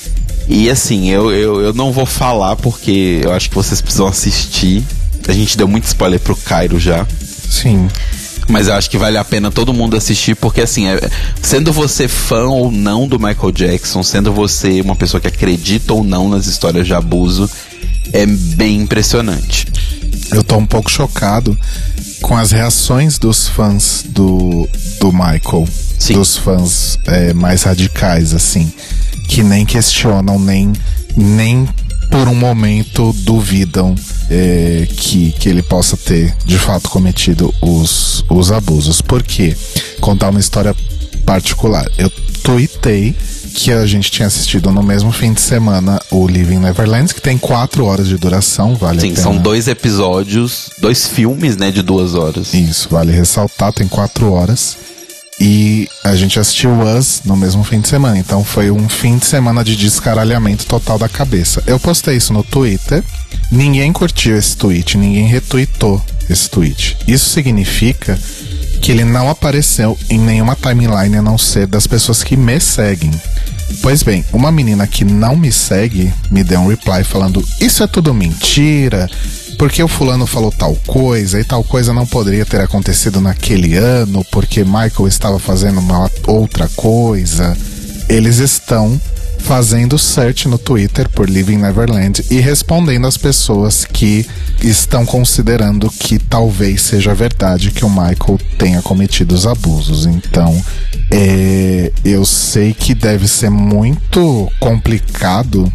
E assim, eu, eu, eu não vou falar porque eu acho que vocês precisam assistir. A gente deu muito spoiler pro Cairo já. Sim. Mas eu acho que vale a pena todo mundo assistir, porque assim, é, sendo você fã ou não do Michael Jackson, sendo você uma pessoa que acredita ou não nas histórias de abuso, é bem impressionante. Eu tô um pouco chocado com as reações dos fãs do, do Michael. Sim. Dos fãs é, mais radicais, assim. Que nem questionam, nem, nem por um momento duvidam é, que, que ele possa ter de fato cometido os, os abusos. Por quê? Contar uma história particular. Eu tuitei que a gente tinha assistido no mesmo fim de semana o Living Neverland, que tem quatro horas de duração, vale Sim, a pena. são dois episódios, dois filmes, né, de duas horas. Isso, vale ressaltar, tem quatro horas. E a gente assistiu Us no mesmo fim de semana. Então foi um fim de semana de descaralhamento total da cabeça. Eu postei isso no Twitter. Ninguém curtiu esse tweet, ninguém retweetou esse tweet. Isso significa que ele não apareceu em nenhuma timeline a não ser das pessoas que me seguem. Pois bem, uma menina que não me segue me deu um reply falando: Isso é tudo mentira, porque o fulano falou tal coisa e tal coisa não poderia ter acontecido naquele ano, porque Michael estava fazendo uma outra coisa. Eles estão fazendo search no Twitter por Living Neverland e respondendo às pessoas que estão considerando que talvez seja verdade que o Michael tenha cometido os abusos. Então, é, eu sei que deve ser muito complicado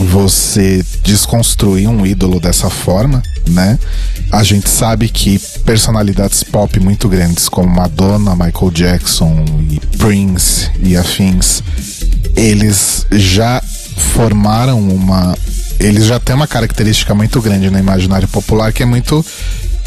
você desconstruir um ídolo dessa forma, né? A gente sabe que personalidades pop muito grandes como Madonna, Michael Jackson e Prince e afins, eles já formaram uma eles já têm uma característica muito grande no imaginário popular que é muito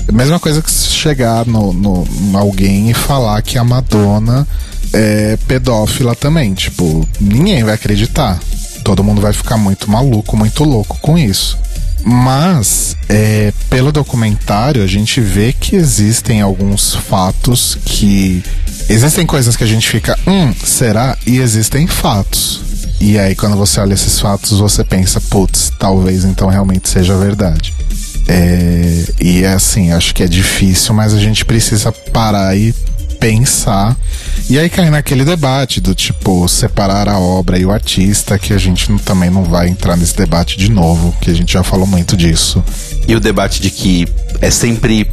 a mesma coisa que chegar no, no alguém e falar que a Madonna é pedófila também. Tipo, ninguém vai acreditar. Todo mundo vai ficar muito maluco, muito louco com isso. Mas, é, pelo documentário, a gente vê que existem alguns fatos que. Existem coisas que a gente fica, hum, será? E existem fatos. E aí, quando você olha esses fatos, você pensa, putz, talvez então realmente seja verdade. É, e é assim, acho que é difícil, mas a gente precisa parar e pensar. E aí cai naquele debate do tipo, separar a obra e o artista, que a gente não- também não vai entrar nesse debate de novo, que a gente já falou muito disso. E o debate de que é sempre,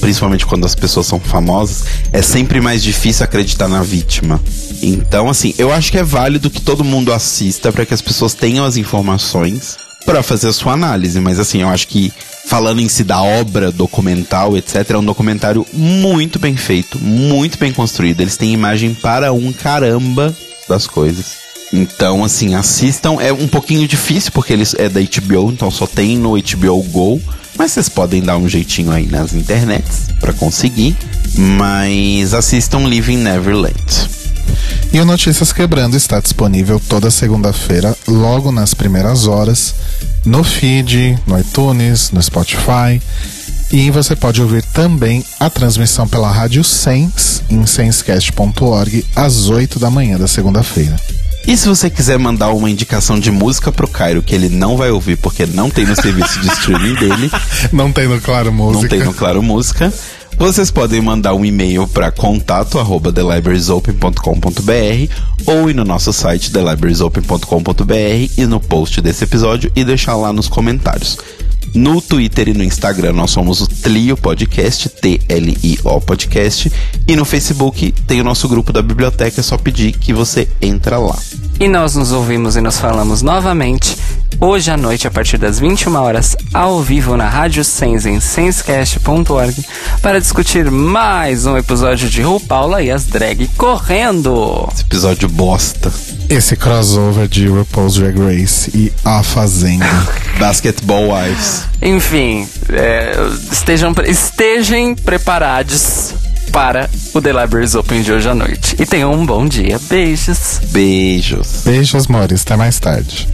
principalmente quando as pessoas são famosas, é sempre mais difícil acreditar na vítima. Então, assim, eu acho que é válido que todo mundo assista para que as pessoas tenham as informações para fazer a sua análise. Mas, assim, eu acho que falando em si da obra, documental, etc., é um documentário muito bem feito, muito bem construído. Eles têm imagem para um caramba das coisas. Então, assim, assistam. É um pouquinho difícil porque eles é da HBO, então só tem no HBO Go. Mas vocês podem dar um jeitinho aí nas internets para conseguir. Mas assistam Living Neverland. E o Notícias Quebrando está disponível toda segunda-feira, logo nas primeiras horas, no feed, no iTunes, no Spotify. E você pode ouvir também a transmissão pela Rádio Sens, em senscast.org, às 8 da manhã da segunda-feira. E se você quiser mandar uma indicação de música pro Cairo que ele não vai ouvir porque não tem no serviço de [LAUGHS] streaming dele, Não tem no Claro Música. não tem no Claro Música, vocês podem mandar um e-mail para contato arroba thelibrariesopen.com.br ou ir no nosso site thelibrariesopen.com.br e no post desse episódio e deixar lá nos comentários. No Twitter e no Instagram nós somos o Tlio Podcast, T-L-I-O Podcast. E no Facebook tem o nosso grupo da biblioteca, é só pedir que você entra lá. E nós nos ouvimos e nos falamos novamente hoje à noite, a partir das 21 horas, ao vivo na Rádio Sens em senscast.org para discutir mais um episódio de RuPaula e as drag correndo. Esse episódio bosta. Esse crossover de RuPaul's Drag Race e A Fazenda. [LAUGHS] Basketball Wives. Enfim, é, estejam, estejam preparados para o The Libraries Open de hoje à noite. E tenham um bom dia. Beijos. Beijos. Beijos, Mores. Até mais tarde.